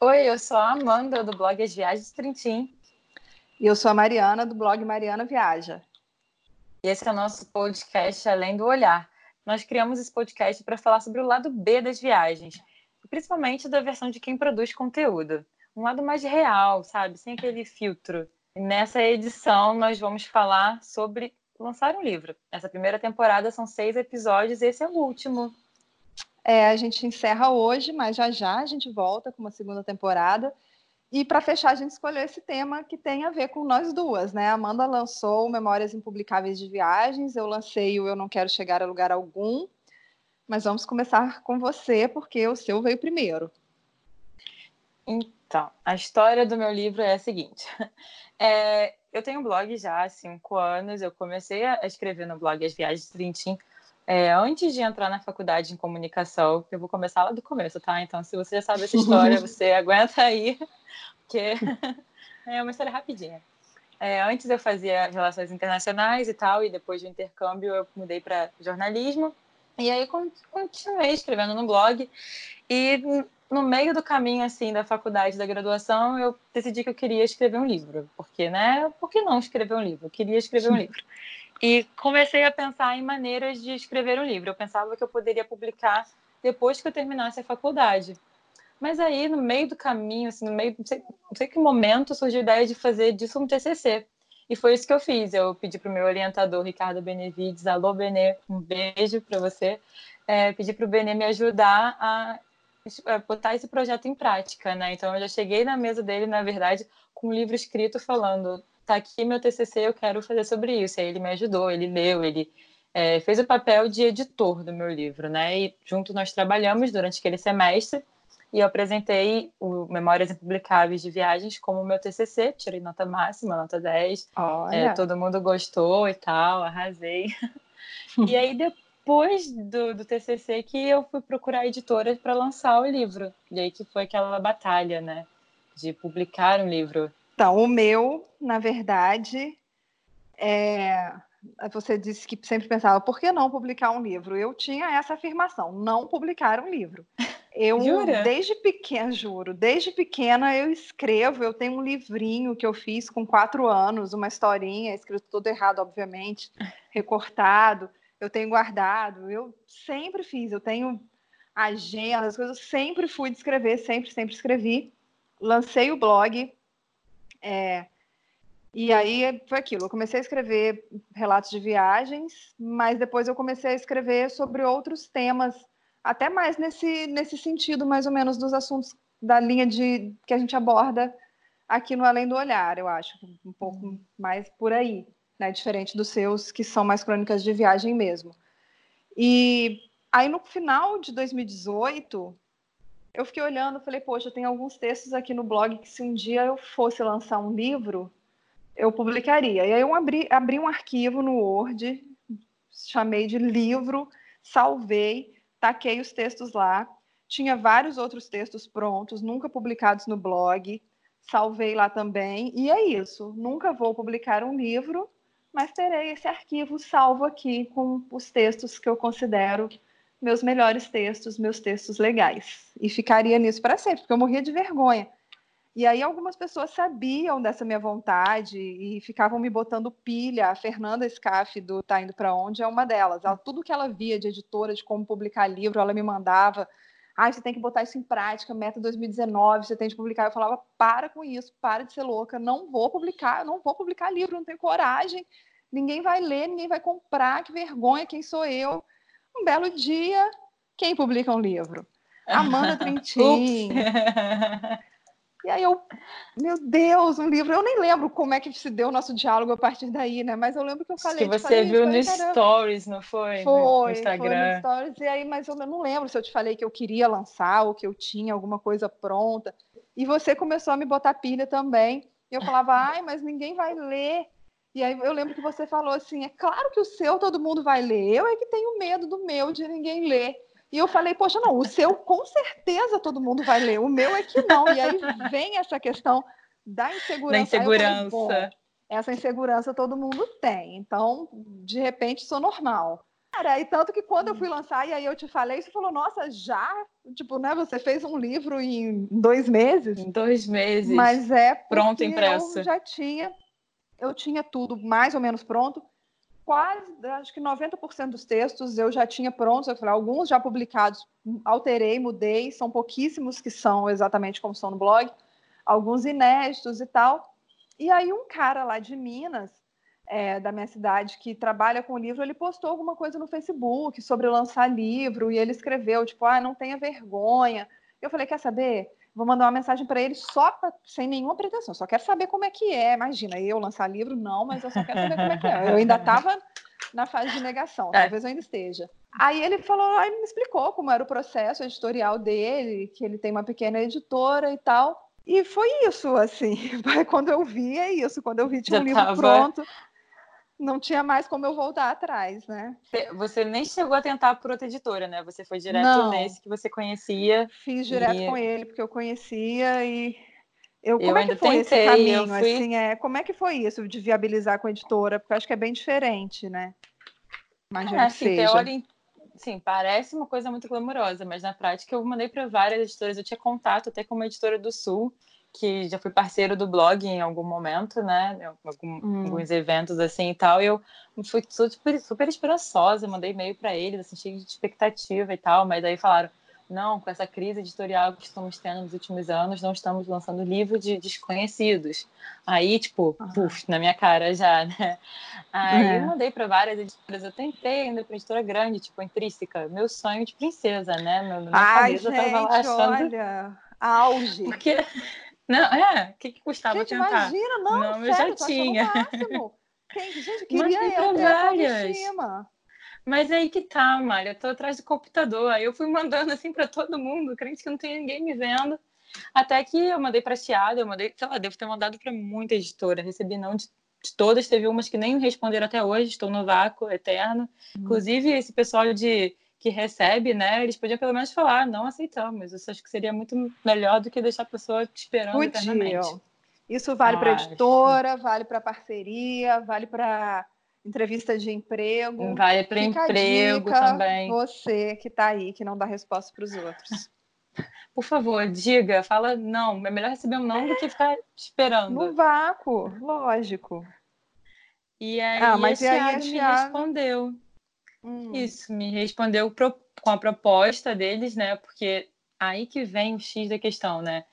Oi, eu sou a Amanda do blog As Viagens Trintim. E eu sou a Mariana do blog Mariana Viaja. E esse é o nosso podcast Além do Olhar. Nós criamos esse podcast para falar sobre o lado B das viagens, principalmente da versão de quem produz conteúdo. Um lado mais real, sabe? Sem aquele filtro. E nessa edição, nós vamos falar sobre lançar um livro. Essa primeira temporada são seis episódios esse é o último. É, a gente encerra hoje, mas já já a gente volta com uma segunda temporada. E para fechar, a gente escolheu esse tema que tem a ver com nós duas, né? A Amanda lançou Memórias Impublicáveis de Viagens, eu lancei o Eu Não Quero Chegar a Lugar Algum. Mas vamos começar com você, porque o seu veio primeiro. Então, a história do meu livro é a seguinte. É, eu tenho um blog já há cinco anos, eu comecei a escrever no blog As Viagens de Trintim é, antes de entrar na faculdade em comunicação, eu vou começar lá do começo, tá? Então, se você já sabe essa história, você aguenta aí, porque é uma história rapidinha. É, antes eu fazia relações internacionais e tal, e depois do intercâmbio eu mudei para jornalismo. E aí continuei escrevendo no blog. E no meio do caminho assim da faculdade da graduação, eu decidi que eu queria escrever um livro, porque né? Por que não escrever um livro? Eu queria escrever um livro. E comecei a pensar em maneiras de escrever um livro. Eu pensava que eu poderia publicar depois que eu terminasse a faculdade. Mas aí, no meio do caminho, assim, no meio, não sei, não sei que momento, surgiu a ideia de fazer disso um TCC. E foi isso que eu fiz. Eu pedi para o meu orientador, Ricardo Benevides, alô, Benê, um beijo para você. É, pedi para o Benê me ajudar a botar esse projeto em prática, né? Então, eu já cheguei na mesa dele, na verdade, com um livro escrito falando tá aqui meu TCC, eu quero fazer sobre isso. Aí ele me ajudou, ele leu, ele é, fez o papel de editor do meu livro, né? E junto nós trabalhamos durante aquele semestre e eu apresentei o Memórias Impublicáveis de Viagens como meu TCC, tirei nota máxima, nota 10. É, todo mundo gostou e tal, arrasei. e aí depois do, do TCC que eu fui procurar editoras para lançar o livro. E aí que foi aquela batalha, né? De publicar um livro. Então, o meu, na verdade, é... você disse que sempre pensava, por que não publicar um livro? Eu tinha essa afirmação, não publicar um livro. Eu, Jura? desde pequena, juro, desde pequena eu escrevo, eu tenho um livrinho que eu fiz com quatro anos, uma historinha, escrito todo errado, obviamente, recortado, eu tenho guardado, eu sempre fiz, eu tenho agendas, coisas, eu sempre fui de escrever, sempre, sempre escrevi. Lancei o blog, é, e aí foi aquilo. Eu comecei a escrever relatos de viagens, mas depois eu comecei a escrever sobre outros temas, até mais nesse, nesse sentido, mais ou menos, dos assuntos da linha de que a gente aborda aqui no Além do Olhar, eu acho, um pouco uhum. mais por aí, né? Diferente dos seus, que são mais crônicas de viagem mesmo. E aí no final de 2018, eu fiquei olhando, falei, poxa, tem alguns textos aqui no blog que se um dia eu fosse lançar um livro, eu publicaria. E aí eu abri, abri um arquivo no Word, chamei de livro, salvei, taquei os textos lá. Tinha vários outros textos prontos, nunca publicados no blog, salvei lá também. E é isso. Nunca vou publicar um livro, mas terei esse arquivo salvo aqui com os textos que eu considero meus melhores textos, meus textos legais. E ficaria nisso para sempre, porque eu morria de vergonha. E aí algumas pessoas sabiam dessa minha vontade e ficavam me botando pilha. A Fernanda Scaff do Tá Indo Para Onde é uma delas. Ela, tudo que ela via de editora, de como publicar livro, ela me mandava. Ah, você tem que botar isso em prática, meta 2019, você tem que publicar. Eu falava, para com isso, para de ser louca, não vou publicar, não vou publicar livro, não tenho coragem, ninguém vai ler, ninguém vai comprar, que vergonha, quem sou eu? Um belo dia, quem publica um livro? Amanda Trintim. e aí eu, meu Deus, um livro. Eu nem lembro como é que se deu o nosso diálogo a partir daí, né? Mas eu lembro que eu falei. Que você falei, viu no Stories, não foi? Foi, no Instagram. foi no Stories. E aí, mas eu não lembro se eu te falei que eu queria lançar ou que eu tinha alguma coisa pronta. E você começou a me botar pilha também. E eu falava, ai, mas ninguém vai ler. E aí eu lembro que você falou assim: é claro que o seu todo mundo vai ler, eu é que tenho medo do meu de ninguém ler. E eu falei, poxa, não, o seu com certeza todo mundo vai ler, o meu é que não. E aí vem essa questão da insegurança. Da insegurança. Falei, essa insegurança todo mundo tem. Então, de repente, sou normal. Cara, e tanto que quando eu fui lançar, e aí eu te falei, você falou, nossa, já? Tipo, né, você fez um livro em dois meses? Em dois meses. Mas é pronto, impresso. Eu já tinha, eu tinha tudo mais ou menos pronto. Quase, acho que 90% dos textos eu já tinha prontos. Eu falei, alguns já publicados, alterei, mudei. São pouquíssimos que são exatamente como são no blog. Alguns inéditos e tal. E aí um cara lá de Minas é, da minha cidade que trabalha com livro, ele postou alguma coisa no Facebook sobre lançar livro e ele escreveu tipo, ah, não tenha vergonha. Eu falei, quer saber? Vou mandar uma mensagem para ele só pra, sem nenhuma pretensão, só quero saber como é que é. Imagina, eu lançar livro, não, mas eu só quero saber como é que é. Eu ainda estava na fase de negação, é. talvez eu ainda esteja. Aí ele falou, aí me explicou como era o processo editorial dele, que ele tem uma pequena editora e tal. E foi isso, assim. Quando eu vi, é isso. Quando eu vi, tinha um livro tava... pronto não tinha mais como eu voltar atrás, né? Você nem chegou a tentar por outra editora, né? Você foi direto não. nesse que você conhecia. Fiz direto e... com ele, porque eu conhecia e. Eu, como eu é que foi tentei, esse caminho? Fui... Assim, é, como é que foi isso de viabilizar com a editora? Porque eu acho que é bem diferente, né? Imagina é, assim, que seja. Sim, parece uma coisa muito glamourosa, mas na prática eu mandei para várias editoras. Eu tinha contato até com uma editora do Sul que já fui parceiro do blog em algum momento, né? Algum, hum. Alguns eventos assim e tal. E eu fui super, super esperançosa, mandei e-mail para eles, assim, cheio de expectativa e tal. Mas aí falaram: não, com essa crise editorial que estamos tendo nos últimos anos, não estamos lançando livro de desconhecidos. Aí, tipo, ah. puf, na minha cara já, né? Aí é. eu mandei para várias editoras, eu tentei ainda para editora grande, tipo, intrínseca, meu sonho de princesa, né? Meu, minha Ai, gente, eu tava lá achando. Olha, auge. Porque não, é, o que, que custava gente, tentar? imagina, não, não sério, eu já tinha. Quem, gente, queria eu ter várias. Mas aí que tá, Malha, eu tô atrás do computador, aí eu fui mandando assim para todo mundo, crente que não tem ninguém me vendo. Até que eu mandei para Chiado, eu mandei, sei lá, devo ter mandado para muita editora, recebi não de, de, todas, teve umas que nem responderam até hoje, estou no vácuo eterno. Hum. Inclusive, esse pessoal de que recebe, né, eles podiam pelo menos falar, não aceitamos. Isso acho que seria muito melhor do que deixar a pessoa esperando Podiam. eternamente. Isso vale para editora, vale para parceria, vale para entrevista de emprego. Vale para emprego dica, também. Você que está aí, que não dá resposta para os outros. Por favor, diga, fala não. É melhor receber um não do que ficar esperando. No vácuo, lógico. E aí, ah, mas a Chiado me respondeu. Hum. Isso, me respondeu pro, com a proposta deles, né? Porque aí que vem o X da questão, né?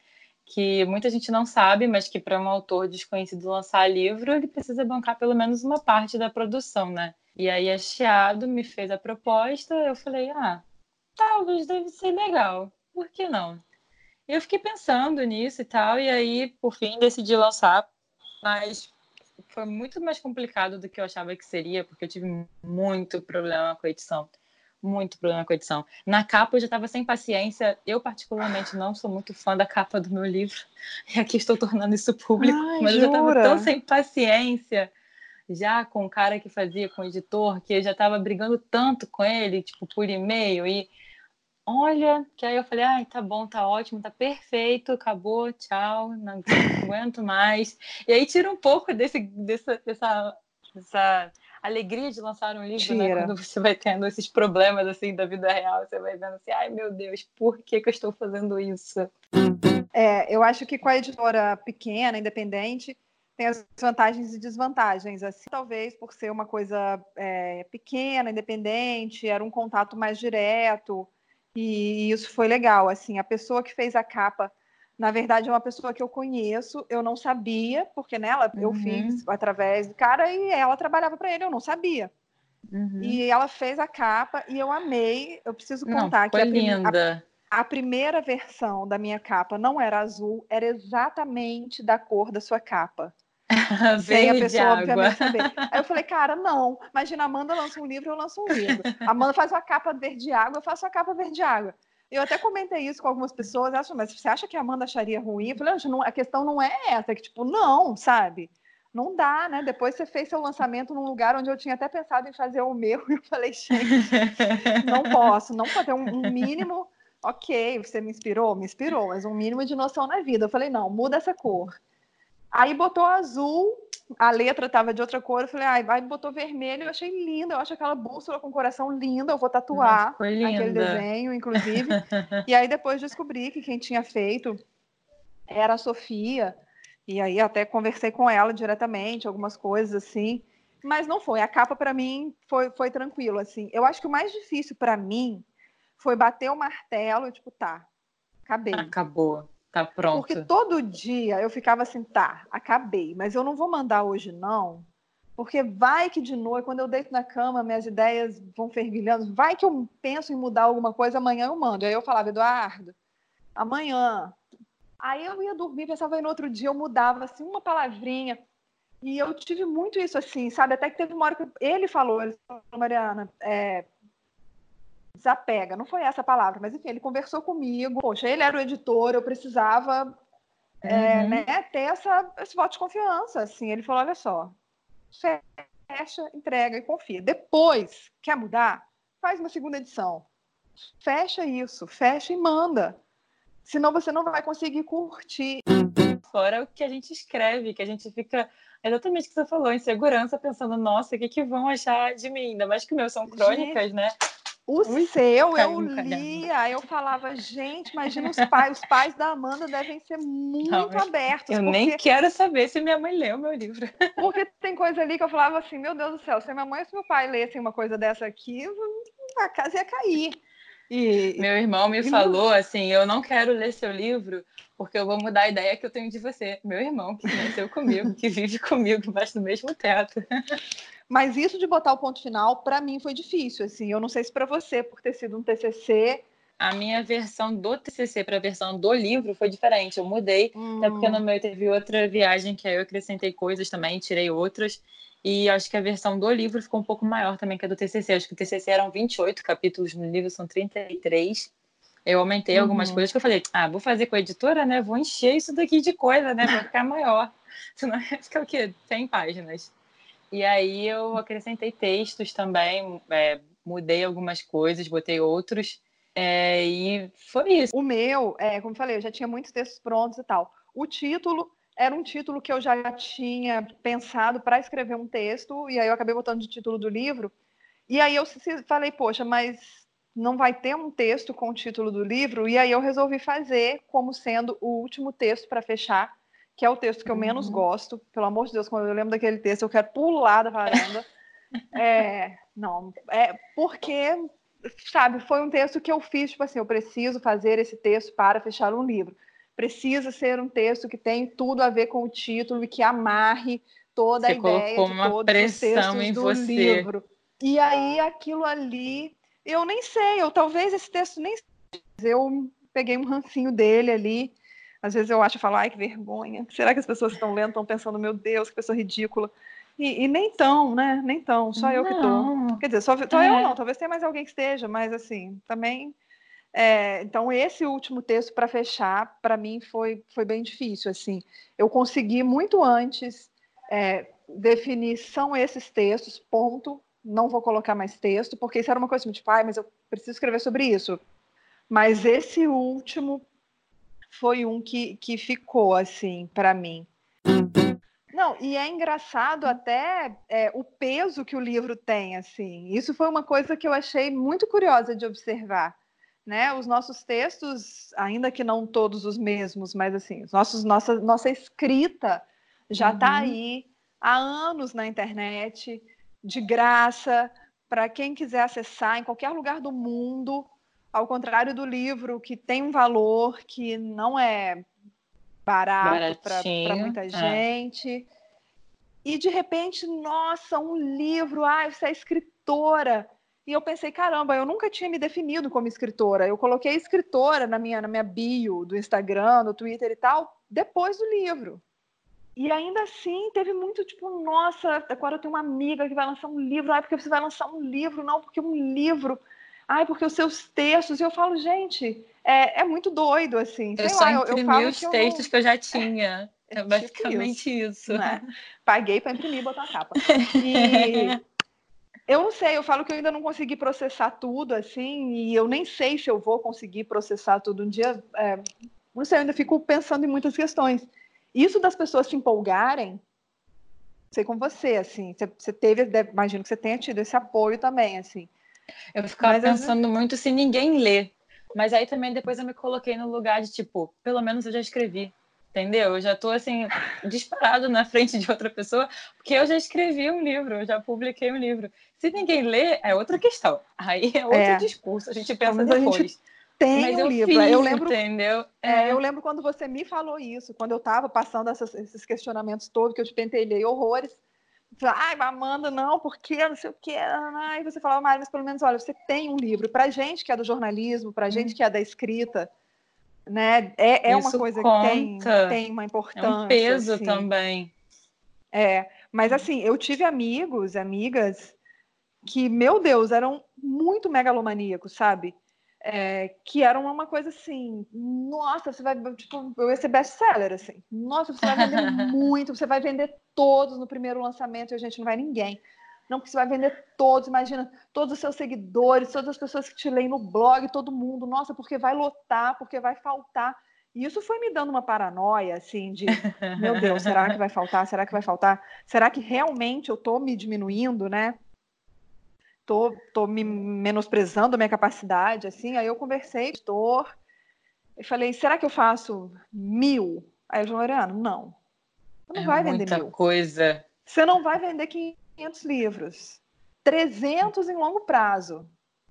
Que muita gente não sabe, mas que para um autor desconhecido lançar livro, ele precisa bancar pelo menos uma parte da produção, né? E aí a Chiado me fez a proposta, eu falei, ah, talvez deve ser legal, por que não? Eu fiquei pensando nisso e tal, e aí, por fim, decidi lançar, mas foi muito mais complicado do que eu achava que seria, porque eu tive muito problema com a edição. Muito problema com a edição. Na capa eu já estava sem paciência. Eu, particularmente, não sou muito fã da capa do meu livro. E aqui estou tornando isso público. Ai, mas jura? eu já estava tão sem paciência já com o cara que fazia, com o editor, que eu já estava brigando tanto com ele, tipo, por e-mail. E olha, que aí eu falei, ai, tá bom, tá ótimo, tá perfeito, acabou, tchau, não, aguento mais. E aí tira um pouco desse, dessa, dessa, dessa alegria de lançar um livro, né? Quando você vai tendo esses problemas assim da vida real, você vai vendo assim, ai meu Deus, por que, que eu estou fazendo isso? É, eu acho que com a editora pequena, independente, tem as vantagens e desvantagens. Assim, talvez por ser uma coisa é, pequena, independente, era um contato mais direto. E isso foi legal, assim, a pessoa que fez a capa, na verdade é uma pessoa que eu conheço, eu não sabia, porque nela uhum. eu fiz através do cara e ela trabalhava para ele, eu não sabia. Uhum. E ela fez a capa e eu amei. Eu preciso contar não, que a, linda. A, a primeira versão da minha capa não era azul, era exatamente da cor da sua capa. Sem a pessoa, obviamente, saber. Aí eu falei, cara, não. Imagina, a Amanda lança um livro, eu lanço um livro. A Amanda faz uma capa verde água, eu faço a capa verde água. Eu até comentei isso com algumas pessoas, elas mas você acha que a Amanda acharia ruim? Eu falei, não, a questão não é essa, é que, tipo, não, sabe? Não dá, né? Depois você fez seu lançamento num lugar onde eu tinha até pensado em fazer o meu, e eu falei, gente, não posso, não fazer um, um mínimo. Ok, você me inspirou? Me inspirou, mas um mínimo de noção na vida. Eu falei, não, muda essa cor. Aí botou azul, a letra tava de outra cor, eu falei, ai, aí botou vermelho, eu achei linda, eu acho aquela bússola com coração linda, eu vou tatuar aquele desenho, inclusive. e aí depois descobri que quem tinha feito era a Sofia, e aí até conversei com ela diretamente, algumas coisas assim, mas não foi. A capa para mim foi, foi tranquilo, assim. Eu acho que o mais difícil para mim foi bater o martelo tipo, tá, acabei. Acabou, tá pronto. Porque todo dia eu ficava assim, tá, acabei, mas eu não vou mandar hoje não, porque vai que de noite, quando eu deito na cama, minhas ideias vão fervilhando, vai que eu penso em mudar alguma coisa, amanhã eu mando. Aí eu falava, Eduardo, amanhã, Aí eu ia dormir, pensava aí no outro dia, eu mudava assim uma palavrinha. E eu tive muito isso assim, sabe? Até que teve uma hora que ele falou, ele falou, Mariana, é, desapega, não foi essa a palavra, mas enfim, ele conversou comigo. Poxa, ele era o editor, eu precisava é, uhum. né, ter essa, esse voto de confiança. Assim, ele falou: olha só, fecha, entrega e confia. Depois, quer mudar? Faz uma segunda edição. Fecha isso, fecha e manda senão você não vai conseguir curtir. Fora o que a gente escreve, que a gente fica exatamente o que você falou, em segurança, pensando, nossa, o que, que vão achar de mim? Ainda mais que o meu são crônicas, gente, né? O Ui, seu eu lia, eu falava, gente, imagina os pais, os pais da Amanda devem ser muito não, abertos. Eu porque... nem quero saber se minha mãe leu meu livro. Porque tem coisa ali que eu falava assim, meu Deus do céu, se minha mãe ou se meu pai lessem uma coisa dessa aqui, a casa ia cair. E, Meu irmão me falou assim: eu não quero ler seu livro porque eu vou mudar a ideia que eu tenho de você. Meu irmão, que nasceu comigo, que vive comigo embaixo do mesmo teto. Mas isso de botar o ponto final, para mim foi difícil. Assim, eu não sei se para você, por ter sido um TCC. A minha versão do TCC para a versão do livro foi diferente. Eu mudei, hum. até porque no meu teve outra viagem que aí eu acrescentei coisas também, tirei outras. E acho que a versão do livro ficou um pouco maior também que a do TCC. Acho que o TCC eram 28 capítulos, no livro são 33. Eu aumentei uhum. algumas coisas que eu falei, ah, vou fazer com a editora, né? Vou encher isso daqui de coisa, né? Vai ficar maior. Senão vai ficar o quê? 100 páginas. E aí eu acrescentei textos também, é, mudei algumas coisas, botei outros. É, e foi isso. O meu, é, como falei, eu já tinha muitos textos prontos e tal. O título era um título que eu já tinha pensado para escrever um texto, e aí eu acabei botando de título do livro. E aí eu falei, poxa, mas não vai ter um texto com o título do livro, e aí eu resolvi fazer como sendo o último texto para fechar, que é o texto que eu menos uhum. gosto. Pelo amor de Deus, quando eu lembro daquele texto, eu quero pular da varanda. é, não, é porque, sabe, foi um texto que eu fiz, tipo assim, eu preciso fazer esse texto para fechar um livro precisa ser um texto que tem tudo a ver com o título e que amarre toda você a ideia de uma todos os textos do você. livro. E aí aquilo ali, eu nem sei, eu talvez esse texto nem eu peguei um rancinho dele ali. Às vezes eu acho e falo, ai, que vergonha. Será que as pessoas estão lendo estão pensando, meu Deus, que pessoa ridícula? E, e nem tão, né? Nem tão, só eu que tô. Quer dizer, só, só é. eu não, talvez tenha mais alguém que esteja, mas assim, também é, então, esse último texto, para fechar, para mim foi, foi bem difícil. assim. Eu consegui muito antes é, definir são esses textos, ponto. Não vou colocar mais texto, porque isso era uma coisa assim, tipo, ah, mas eu preciso escrever sobre isso. Mas esse último foi um que, que ficou, assim, para mim. Não, e é engraçado até é, o peso que o livro tem, assim. Isso foi uma coisa que eu achei muito curiosa de observar né? Os nossos textos, ainda que não todos os mesmos, mas assim, os nossos, nossa, nossa escrita já está uhum. aí há anos na internet, de graça, para quem quiser acessar em qualquer lugar do mundo, ao contrário do livro, que tem um valor que não é barato para muita é. gente. E de repente, nossa, um livro, ah, você é escritora e eu pensei, caramba, eu nunca tinha me definido como escritora. Eu coloquei escritora na minha, na minha bio do Instagram, do Twitter e tal, depois do livro. E ainda assim, teve muito tipo, nossa, agora eu tenho uma amiga que vai lançar um livro. Ai, porque você vai lançar um livro? Não, porque um livro. Ai, porque os seus textos. E eu falo, gente, é, é muito doido, assim. Eu só lá, imprimi eu, eu os textos que eu já tinha. É, é basicamente tipo isso. isso. Né? Paguei para imprimir e botar a capa. E eu não sei, eu falo que eu ainda não consegui processar tudo, assim, e eu nem sei se eu vou conseguir processar tudo um dia. É, não sei, eu ainda fico pensando em muitas questões. Isso das pessoas se empolgarem, sei com você, assim, você, você teve, imagino que você tenha tido esse apoio também, assim. Eu ficava Mas, pensando muito se ninguém lê. Mas aí também depois eu me coloquei no lugar de tipo, pelo menos eu já escrevi. Entendeu? Eu já estou assim, disparado na frente de outra pessoa, porque eu já escrevi um livro, eu já publiquei um livro. Se ninguém lê, é outra questão. Aí é outro é. discurso, a gente pensa Mas depois. Gente tem Mas um eu livro. Fiz, eu lembro, entendeu? É. É, eu lembro quando você me falou isso, quando eu estava passando essas, esses questionamentos todos, que eu te pentelhei horrores. Ai, Amanda, não, porque não sei o que. Aí você falava, Mari, mas pelo menos, olha, você tem um livro. Para gente que é do jornalismo, para gente que é da escrita, né? É, é uma coisa conta. que tem, tem uma importância. É um peso assim. também. É, mas assim, eu tive amigos, amigas que, meu Deus, eram muito megalomaníacos, sabe? É, que eram uma coisa assim, nossa, você vai, tipo, eu ia ser best-seller, assim, nossa, você vai vender muito, você vai vender todos no primeiro lançamento e a gente não vai ninguém. Não, porque você vai vender todos, imagina, todos os seus seguidores, todas as pessoas que te leem no blog, todo mundo, nossa, porque vai lotar, porque vai faltar. E isso foi me dando uma paranoia, assim, de, meu Deus, será que vai faltar? Será que vai faltar? Será que realmente eu estou me diminuindo, né? Tô, tô me menosprezando a minha capacidade, assim. Aí eu conversei com o editor e falei, será que eu faço mil? Aí ele falou, Mariana, não. Você não é vai vender mil. coisa. Você não vai vender 500 500 livros. 300 em longo prazo.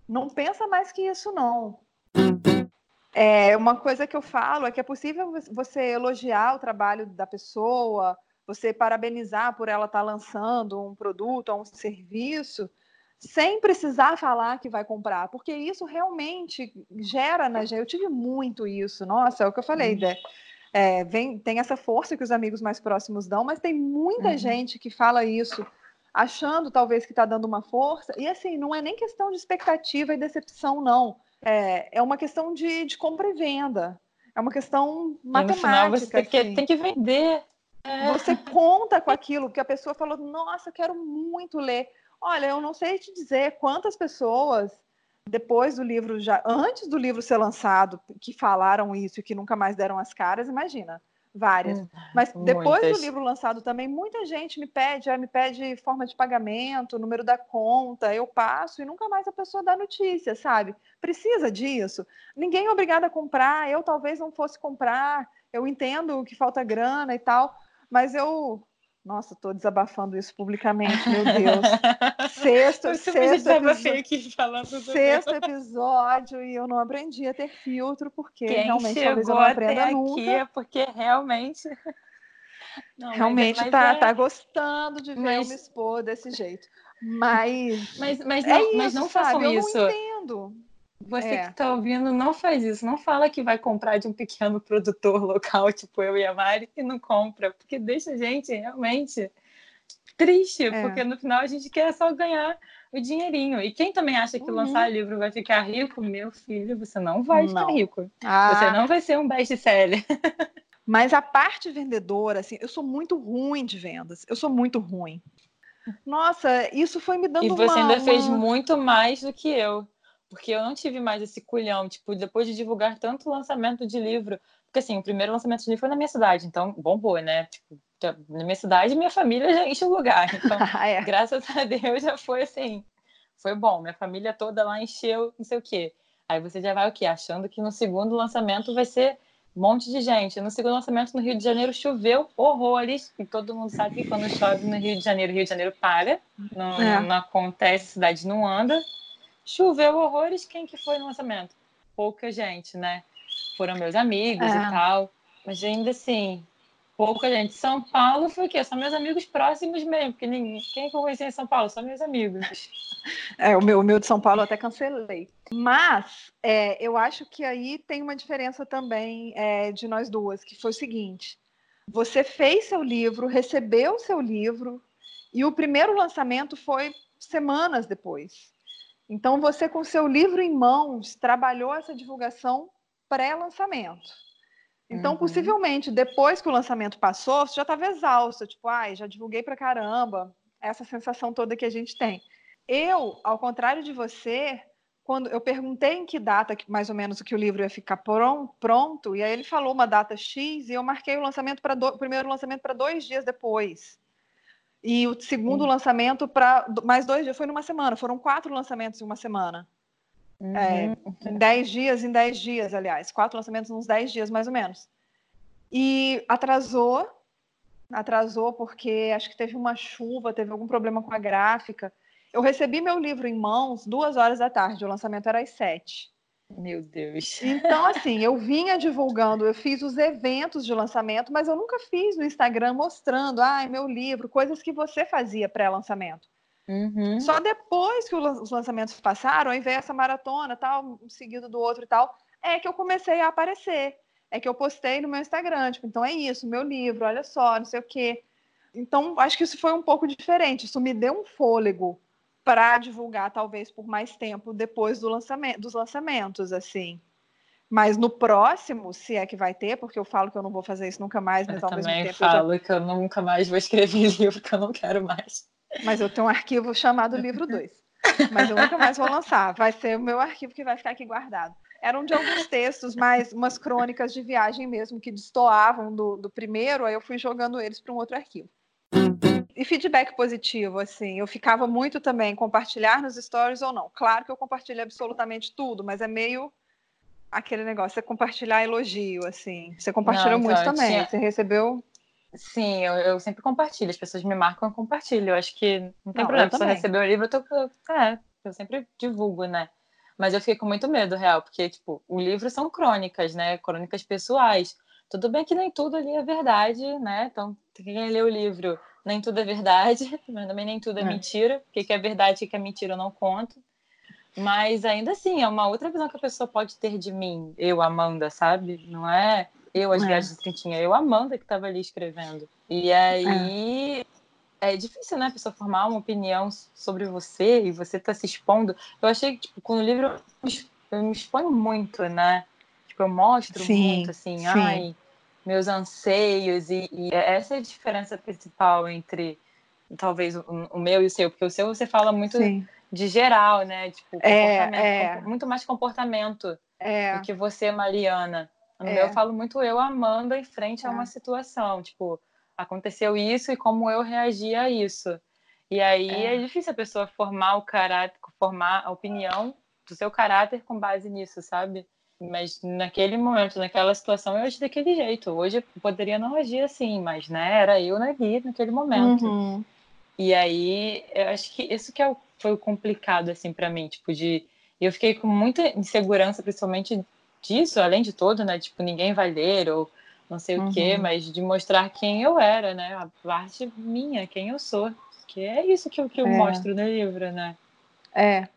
Não pensa mais que isso, não. É, uma coisa que eu falo é que é possível você elogiar o trabalho da pessoa, você parabenizar por ela estar lançando um produto ou um serviço, sem precisar falar que vai comprar, porque isso realmente gera na gente. Eu tive muito isso, nossa, é o que eu falei, uhum. é, vem, tem essa força que os amigos mais próximos dão, mas tem muita uhum. gente que fala isso achando talvez que está dando uma força. E assim, não é nem questão de expectativa e decepção, não. É, é uma questão de, de compra e venda. É uma questão matemática. E no final você assim. tem que vender. É. Você conta com aquilo, porque a pessoa falou, nossa, quero muito ler. Olha, eu não sei te dizer quantas pessoas, depois do livro, já antes do livro ser lançado, que falaram isso e que nunca mais deram as caras, imagina várias. Hum, Mas depois Muitas. do livro lançado também, muita gente me pede, me pede forma de pagamento, número da conta, eu passo e nunca mais a pessoa dá notícia, sabe? Precisa disso. Ninguém é obrigado a comprar, eu talvez não fosse comprar, eu entendo que falta grana e tal, mas eu nossa, estou desabafando isso publicamente, meu Deus. Sexto, sexto, episódio, sexto episódio e eu não aprendi a ter filtro, porque Quem realmente talvez eu não aprenda até nunca. Aqui é porque realmente. Não, realmente mas, tá, é... tá gostando de ver mas... eu me expor desse jeito. Mas. Mas, mas, não, é isso, mas não façam sabe? isso. Eu não entendo. Você é. que está ouvindo, não faz isso. Não fala que vai comprar de um pequeno produtor local, tipo eu e a Mari, e não compra, porque deixa a gente realmente triste, é. porque no final a gente quer só ganhar o dinheirinho. E quem também acha que uhum. lançar livro vai ficar rico, meu filho, você não vai não. ficar rico. Ah. Você não vai ser um best-seller. Mas a parte vendedora, assim, eu sou muito ruim de vendas. Eu sou muito ruim. Nossa, isso foi me dando E você uma, ainda uma... fez muito mais do que eu porque eu não tive mais esse culhão, tipo, depois de divulgar tanto lançamento de livro, porque assim, o primeiro lançamento de livro foi na minha cidade, então bombou, né? Tipo, na minha cidade, minha família já enche o lugar, então, é. graças a Deus já foi assim, foi bom, minha família toda lá encheu, não sei o quê. Aí você já vai o quê? Achando que no segundo lançamento vai ser um monte de gente. No segundo lançamento no Rio de Janeiro choveu horrores, e todo mundo sabe que quando chove no Rio de Janeiro, Rio de Janeiro para, não, é. não acontece, a cidade não anda. Choveu horrores, quem que foi no lançamento? Pouca gente, né? Foram meus amigos é. e tal. Mas ainda assim, pouca gente. São Paulo foi o quê? São meus amigos próximos mesmo, porque ninguém, quem que eu conheci em São Paulo? São meus amigos. É, o meu, o meu de São Paulo até cancelei. Mas é, eu acho que aí tem uma diferença também é, de nós duas, que foi o seguinte: você fez seu livro, recebeu seu livro, e o primeiro lançamento foi semanas depois. Então, você, com seu livro em mãos, trabalhou essa divulgação pré-lançamento. Então, uhum. possivelmente, depois que o lançamento passou, você já estava exausta, tipo, ai, já divulguei para caramba, essa sensação toda que a gente tem. Eu, ao contrário de você, quando eu perguntei em que data, mais ou menos, que o livro ia ficar pronto, e aí ele falou uma data X, e eu marquei o lançamento para o primeiro lançamento para dois dias depois. E o segundo Sim. lançamento para mais dois dias, foi numa semana, foram quatro lançamentos em uma semana. Uhum. É, em dez dias, em dez dias, aliás, quatro lançamentos uns dez dias, mais ou menos. E atrasou, atrasou porque acho que teve uma chuva, teve algum problema com a gráfica. Eu recebi meu livro em mãos duas horas da tarde, o lançamento era às sete. Meu Deus. Então, assim, eu vinha divulgando, eu fiz os eventos de lançamento, mas eu nunca fiz no Instagram mostrando, ai, meu livro, coisas que você fazia pré-lançamento. Uhum. Só depois que os lançamentos passaram, aí veio essa maratona, tal, um seguido do outro e tal, é que eu comecei a aparecer. É que eu postei no meu Instagram, tipo, então é isso, meu livro, olha só, não sei o quê. Então, acho que isso foi um pouco diferente. Isso me deu um fôlego para divulgar talvez por mais tempo depois do lançamento, dos lançamentos, assim. Mas no próximo, se é que vai ter, porque eu falo que eu não vou fazer isso nunca mais, mas eu ao mesmo tempo. Eu falo já... que eu nunca mais vou escrever livro, que eu não quero mais. Mas eu tenho um arquivo chamado Livro 2. mas eu nunca mais vou lançar. Vai ser o meu arquivo que vai ficar aqui guardado. Eram de alguns textos, mas umas crônicas de viagem mesmo, que destoavam do, do primeiro, aí eu fui jogando eles para um outro arquivo e feedback positivo, assim, eu ficava muito também compartilhar nos stories ou não. Claro que eu compartilho absolutamente tudo, mas é meio aquele negócio, você compartilhar elogio, assim. Você compartilhou muito então, também. Tinha... Você recebeu? Sim, eu, eu, sempre compartilho. As pessoas me marcam, eu compartilho. Eu acho que não tem não, problema. Se você recebeu o livro, eu, tô, é, eu sempre divulgo, né? Mas eu fiquei com muito medo, real, porque, tipo, o livro são crônicas, né? Crônicas pessoais. Tudo bem que nem tudo ali é verdade, né? Então, quem lê o livro nem tudo é verdade, mas também nem tudo é, é. mentira. O que é verdade e o que é mentira eu não conto. Mas ainda assim, é uma outra visão que a pessoa pode ter de mim, eu, Amanda, sabe? Não é eu, as é. viagens de Trintinha, eu, Amanda, que estava ali escrevendo. E aí é. é. difícil, né, a pessoa formar uma opinião sobre você e você tá se expondo. Eu achei que, tipo, com o livro eu me exponho muito, né? Tipo, eu mostro sim, muito, assim, sim. ai meus anseios e, e, essa é a diferença principal entre talvez o, o, meu e o seu, porque o seu você fala muito Sim. de geral, né? Tipo, é, é. muito mais comportamento é. do que você, Mariana. No é. meu eu falo muito eu, Amanda, em frente a uma é. situação, tipo, aconteceu isso e como eu reagi a isso. E aí é. é difícil a pessoa formar o caráter, formar a opinião do seu caráter com base nisso, sabe? Mas naquele momento, naquela situação, eu agi daquele jeito. Hoje eu poderia não agir assim, mas né, era eu na guia naquele momento. Uhum. E aí, eu acho que isso que é o, foi o complicado, assim, para mim, tipo, de... Eu fiquei com muita insegurança, principalmente disso, além de tudo, né? Tipo, ninguém vai ler ou não sei uhum. o quê, uhum. mas de mostrar quem eu era, né? A parte minha, quem eu sou. Que é isso que eu, que eu é. mostro no livro, né? É.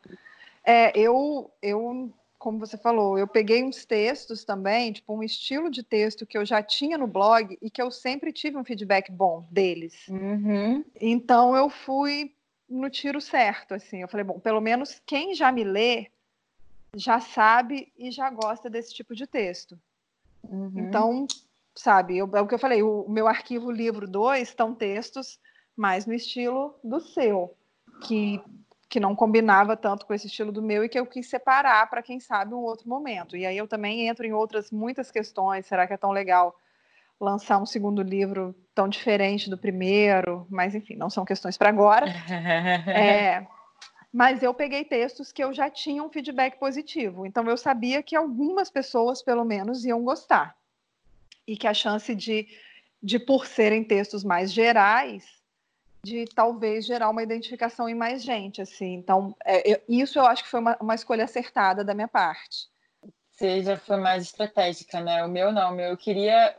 É, eu, eu como você falou, eu peguei uns textos também, tipo um estilo de texto que eu já tinha no blog e que eu sempre tive um feedback bom deles. Uhum. Então eu fui no tiro certo, assim. Eu falei, bom, pelo menos quem já me lê já sabe e já gosta desse tipo de texto. Uhum. Então, sabe, eu, é o que eu falei, o, o meu arquivo livro 2 estão textos mais no estilo do seu, que que não combinava tanto com esse estilo do meu e que eu quis separar para quem sabe um outro momento. E aí eu também entro em outras muitas questões. Será que é tão legal lançar um segundo livro tão diferente do primeiro? Mas enfim, não são questões para agora. é, mas eu peguei textos que eu já tinha um feedback positivo. Então eu sabia que algumas pessoas, pelo menos, iam gostar. E que a chance de, de por serem textos mais gerais, de talvez gerar uma identificação em mais gente, assim. Então, é, eu, isso eu acho que foi uma, uma, escolha acertada da minha parte. Você já foi mais estratégica, né? O meu não, o meu eu queria,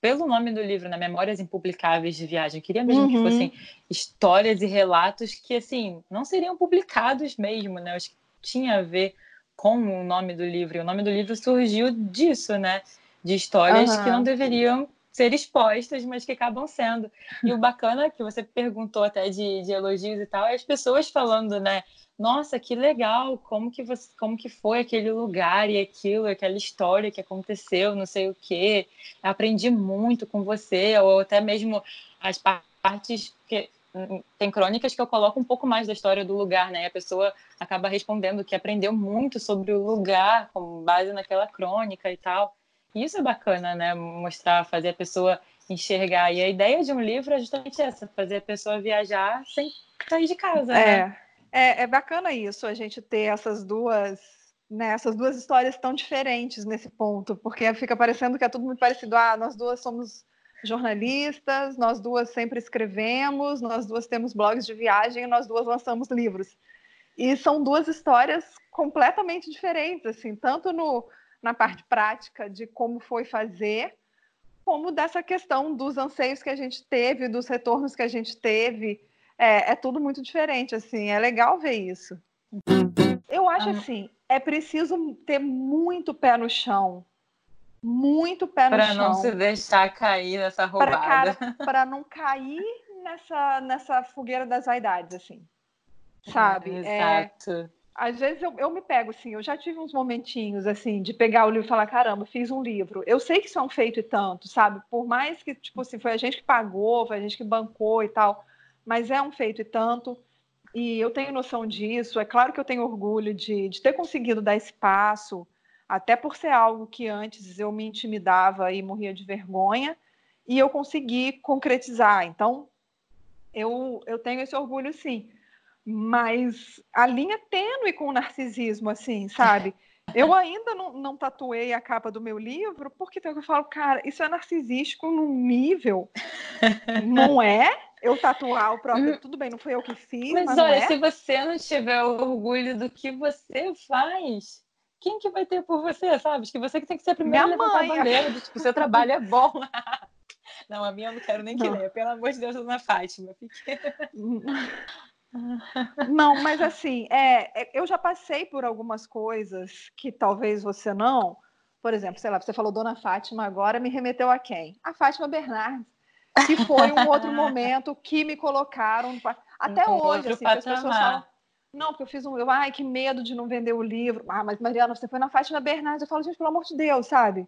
pelo nome do livro, né? Memórias Impublicáveis de Viagem, eu queria mesmo uhum. que fossem histórias e relatos que, assim, não seriam publicados mesmo, né? Eu acho que tinha a ver com o nome do livro. E o nome do livro surgiu disso, né? De histórias uhum. que não deveriam ser expostas, mas que acabam sendo. E o bacana que você perguntou até de, de elogios e tal, é as pessoas falando, né? Nossa, que legal, como que você, como que foi aquele lugar e aquilo, aquela história que aconteceu, não sei o quê. Aprendi muito com você, ou até mesmo as partes que tem crônicas que eu coloco um pouco mais da história do lugar, né? E a pessoa acaba respondendo que aprendeu muito sobre o lugar, com base naquela crônica e tal. Isso é bacana, né? Mostrar, fazer a pessoa enxergar. E a ideia de um livro é justamente essa: fazer a pessoa viajar sem sair de casa. É, né? é, é bacana isso, a gente ter essas duas. Né, essas duas histórias tão diferentes nesse ponto, porque fica parecendo que é tudo muito parecido. Ah, nós duas somos jornalistas, nós duas sempre escrevemos, nós duas temos blogs de viagem, nós duas lançamos livros. E são duas histórias completamente diferentes, assim, tanto no, na parte prática de como foi fazer, como dessa questão dos anseios que a gente teve, dos retornos que a gente teve. É, é tudo muito diferente, assim, é legal ver isso. Eu acho assim, é preciso ter muito pé no chão muito pé no pra chão. Para não se deixar cair nessa roubada. Para não cair nessa, nessa fogueira das vaidades, assim. Sabe? É, exato. É, às vezes eu, eu me pego, assim, eu já tive uns momentinhos, assim, de pegar o livro e falar, caramba, fiz um livro. Eu sei que isso é um feito e tanto, sabe? Por mais que, tipo assim, foi a gente que pagou, foi a gente que bancou e tal, mas é um feito e tanto. E eu tenho noção disso. É claro que eu tenho orgulho de, de ter conseguido dar esse passo, até por ser algo que antes eu me intimidava e morria de vergonha, e eu consegui concretizar. Então, eu, eu tenho esse orgulho, sim. Mas a linha tênue com o narcisismo, assim, sabe? Eu ainda não, não tatuei a capa do meu livro, porque eu falo, cara, isso é narcisístico num nível. Não é? Eu tatuar o próprio. Hum. Tudo bem, não foi eu que fiz. Mas, mas olha, é. se você não tiver orgulho do que você faz, quem que vai ter por você, sabe? que você que tem que ser a primeira minha a levantar mãe. a bandeira do tipo, seu trabalho é bom. não, a minha eu não quero nem que leia. Pelo amor de Deus, dona Fátima. Fique... não, mas assim, é, é, eu já passei por algumas coisas que talvez você não. Por exemplo, sei lá, você falou Dona Fátima agora, me remeteu a quem? A Fátima Bernardes, que foi um outro momento que me colocaram. Até um hoje, assim, as pessoas falam não, porque eu fiz um. Eu, ai, que medo de não vender o livro. Ah, mas Mariana, você foi na Fátima Bernardes. Eu falo, gente, pelo amor de Deus, sabe?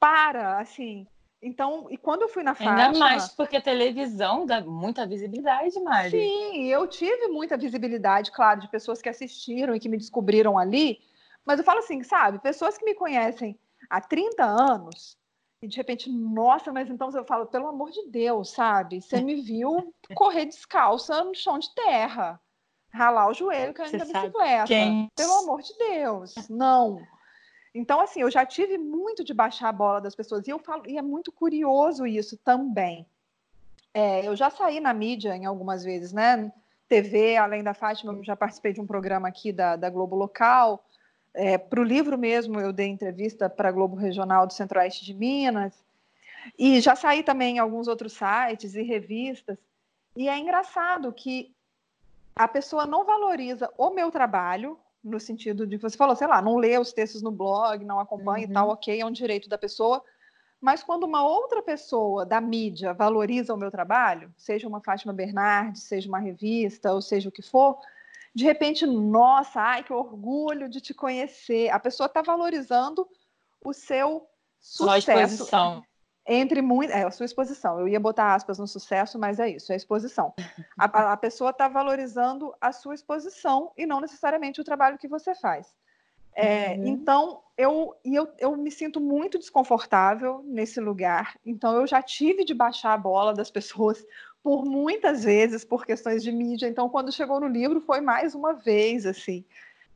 Para, assim. Então, e quando eu fui na Fátima. Ainda mais porque a televisão dá muita visibilidade, Mari. Sim, eu tive muita visibilidade, claro, de pessoas que assistiram e que me descobriram ali. Mas eu falo assim, sabe? Pessoas que me conhecem há 30 anos e de repente, nossa, mas então eu falo, pelo amor de Deus, sabe? Você me viu correr descalça no chão de terra ralar o joelho caindo da bicicleta. Quem... Pelo amor de Deus, não. Então, assim, eu já tive muito de baixar a bola das pessoas, e eu falo, e é muito curioso isso também. É, eu já saí na mídia em algumas vezes, né? TV, além da Fátima, já participei de um programa aqui da, da Globo Local. É, para o livro mesmo, eu dei entrevista para a Globo Regional do Centro-Oeste de Minas. E já saí também em alguns outros sites e revistas. E é engraçado que a pessoa não valoriza o meu trabalho, no sentido de que você falou, sei lá, não lê os textos no blog, não acompanha uhum. e tal, ok, é um direito da pessoa. Mas quando uma outra pessoa da mídia valoriza o meu trabalho, seja uma Fátima Bernardes, seja uma revista, ou seja o que for, de repente, nossa, ai, que orgulho de te conhecer. A pessoa está valorizando o seu sucesso. Sua exposição. Entre muito. É, a sua exposição. Eu ia botar aspas no sucesso, mas é isso, é exposição. A, a pessoa está valorizando a sua exposição e não necessariamente o trabalho que você faz. É, uhum. Então, eu, e eu, eu me sinto muito desconfortável nesse lugar. Então, eu já tive de baixar a bola das pessoas por muitas vezes, por questões de mídia. Então, quando chegou no livro, foi mais uma vez, assim.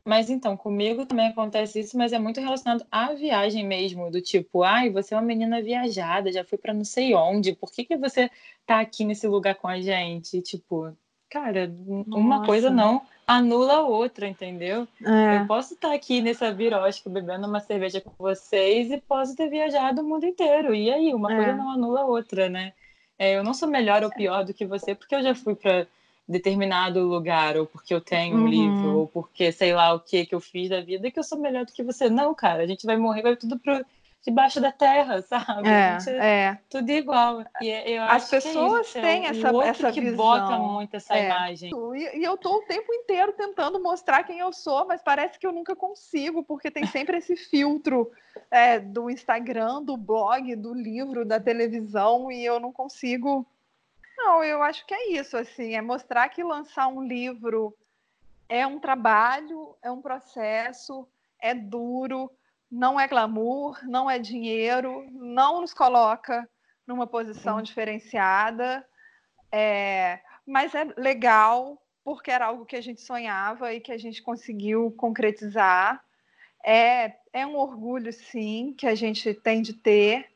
Mas então, comigo também acontece isso, mas é muito relacionado à viagem mesmo, do tipo, ai, você é uma menina viajada, já foi para não sei onde, por que, que você tá aqui nesse lugar com a gente? Tipo, cara, Nossa. uma coisa não anula a outra, entendeu? É. Eu posso estar tá aqui nessa birosca bebendo uma cerveja com vocês e posso ter viajado o mundo inteiro. E aí, uma é. coisa não anula a outra, né? É, eu não sou melhor ou pior do que você, porque eu já fui para determinado lugar, ou porque eu tenho um uhum. livro, ou porque sei lá o que que eu fiz da vida, que eu sou melhor do que você. Não, cara, a gente vai morrer, vai tudo pro debaixo da terra, sabe? É, é. Tudo igual. E eu As pessoas é têm essa, o essa que visão. bota muito essa é. imagem. E, e eu tô o tempo inteiro tentando mostrar quem eu sou, mas parece que eu nunca consigo, porque tem sempre esse filtro é, do Instagram, do blog, do livro, da televisão, e eu não consigo Não, eu acho que é isso, assim, é mostrar que lançar um livro é um trabalho, é um processo, é duro, não é glamour, não é dinheiro, não nos coloca numa posição Sim. diferenciada, é, mas é legal porque era algo que a gente sonhava e que a gente conseguiu concretizar. É, é um orgulho, sim, que a gente tem de ter.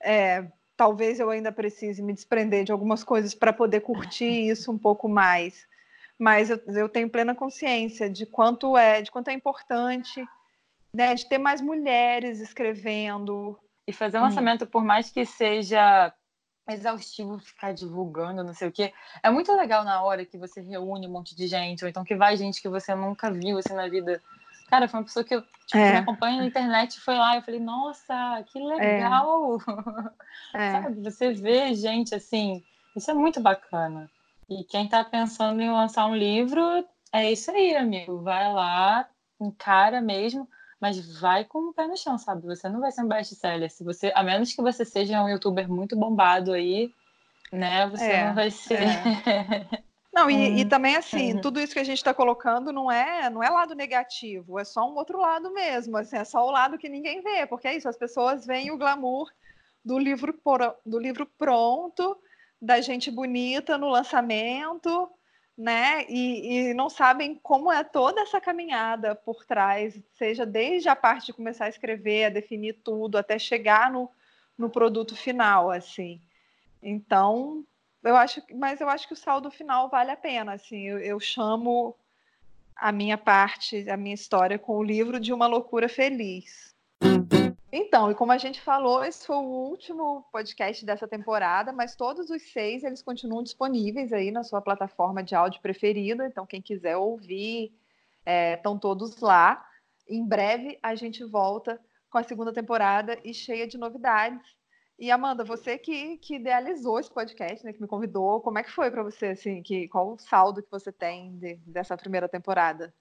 É, talvez eu ainda precise me desprender de algumas coisas para poder curtir isso um pouco mais. Mas eu, eu, tenho plena consciência de quanto é, de quanto é importante, né, de ter mais mulheres escrevendo. E fazer um hum. lançamento, por mais que seja exaustivo ficar divulgando, não sei o quê. É muito legal na hora que você reúne um monte de gente, ou então que vai gente que você nunca viu assim na vida. Cara, foi uma pessoa que, eu, tipo, é. me acompanha na internet foi lá, eu falei, nossa, que legal! É. Sabe, você vê gente assim, isso é muito bacana. E quem está pensando em lançar um livro, é isso aí, amigo. Vai lá, encara mesmo mas vai com o pé no chão, sabe? Você não vai ser um best-seller. Se você, a menos que você seja um youtuber muito bombado aí, né? Você é, não vai ser. Não, e, e, também assim, uhum. tudo isso que a gente está colocando não é, não é lado negativo, é só um outro lado mesmo, assim, é só o lado que ninguém vê, porque é isso, as pessoas veem o glamour do livro, do livro pronto, da gente bonita no lançamento, né? E, e, não sabem como é toda essa caminhada por trás, seja desde a parte de começar a escrever, a definir tudo, até chegar no, no produto final, assim. Então, eu acho, mas eu acho que o saldo final vale a pena, assim. Eu, eu chamo a minha parte, a minha história com o livro de uma loucura feliz. Então, e como a gente falou, esse foi o último podcast dessa temporada, mas todos os seis eles continuam disponíveis aí na sua plataforma de áudio preferida. Então, quem quiser ouvir, é, estão todos lá. Em breve a gente volta com a segunda temporada e cheia de novidades. E Amanda, você que, que idealizou esse podcast, né, que me convidou, como é que foi para você assim? Que qual o saldo que você tem de, dessa primeira temporada?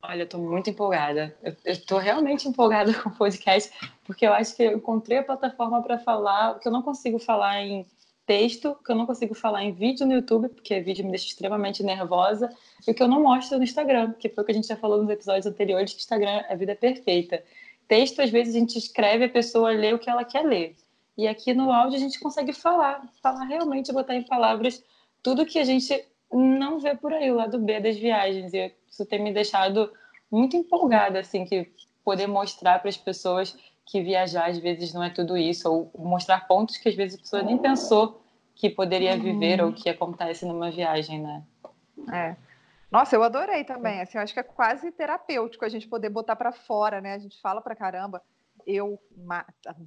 Olha, eu tô muito empolgada. Eu, estou realmente empolgada com o podcast, porque eu acho que eu encontrei a plataforma para falar, que eu não consigo falar em texto, que eu não consigo falar em vídeo no YouTube, porque vídeo me deixa extremamente nervosa, e o que eu não mostro no Instagram, porque foi o que a gente já falou nos episódios anteriores, que Instagram é a vida perfeita. Texto, às vezes, a gente escreve, a pessoa lê o que ela quer ler. E aqui no áudio a gente consegue falar, falar realmente, botar em palavras tudo que a gente não vê por aí, o lado B das viagens. E isso tem me deixado muito empolgada, assim, que poder mostrar para as pessoas que viajar às vezes não é tudo isso, ou mostrar pontos que às vezes a pessoa nem pensou que poderia viver uhum. ou que acontece numa viagem, né? É. Nossa, eu adorei também. Assim, eu acho que é quase terapêutico a gente poder botar para fora, né? A gente fala para caramba. Eu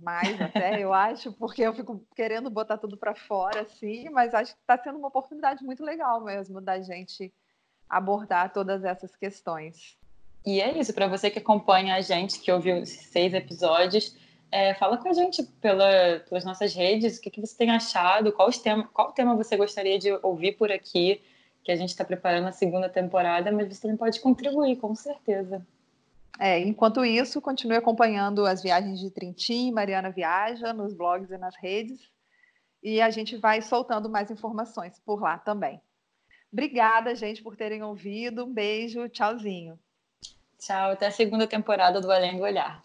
mais até, eu acho, porque eu fico querendo botar tudo para fora, assim, mas acho que está sendo uma oportunidade muito legal mesmo da gente abordar todas essas questões. E é isso, para você que acompanha a gente, que ouviu seis episódios, é, fala com a gente pela, pelas nossas redes, o que, que você tem achado, qual, tema, qual tema você gostaria de ouvir por aqui, que a gente está preparando a segunda temporada, mas você também pode contribuir, com certeza. É, enquanto isso, continue acompanhando as viagens de Trintim, Mariana Viaja, nos blogs e nas redes, e a gente vai soltando mais informações por lá também. Obrigada, gente, por terem ouvido. Um beijo, tchauzinho. Tchau, até a segunda temporada do Além do Olhar.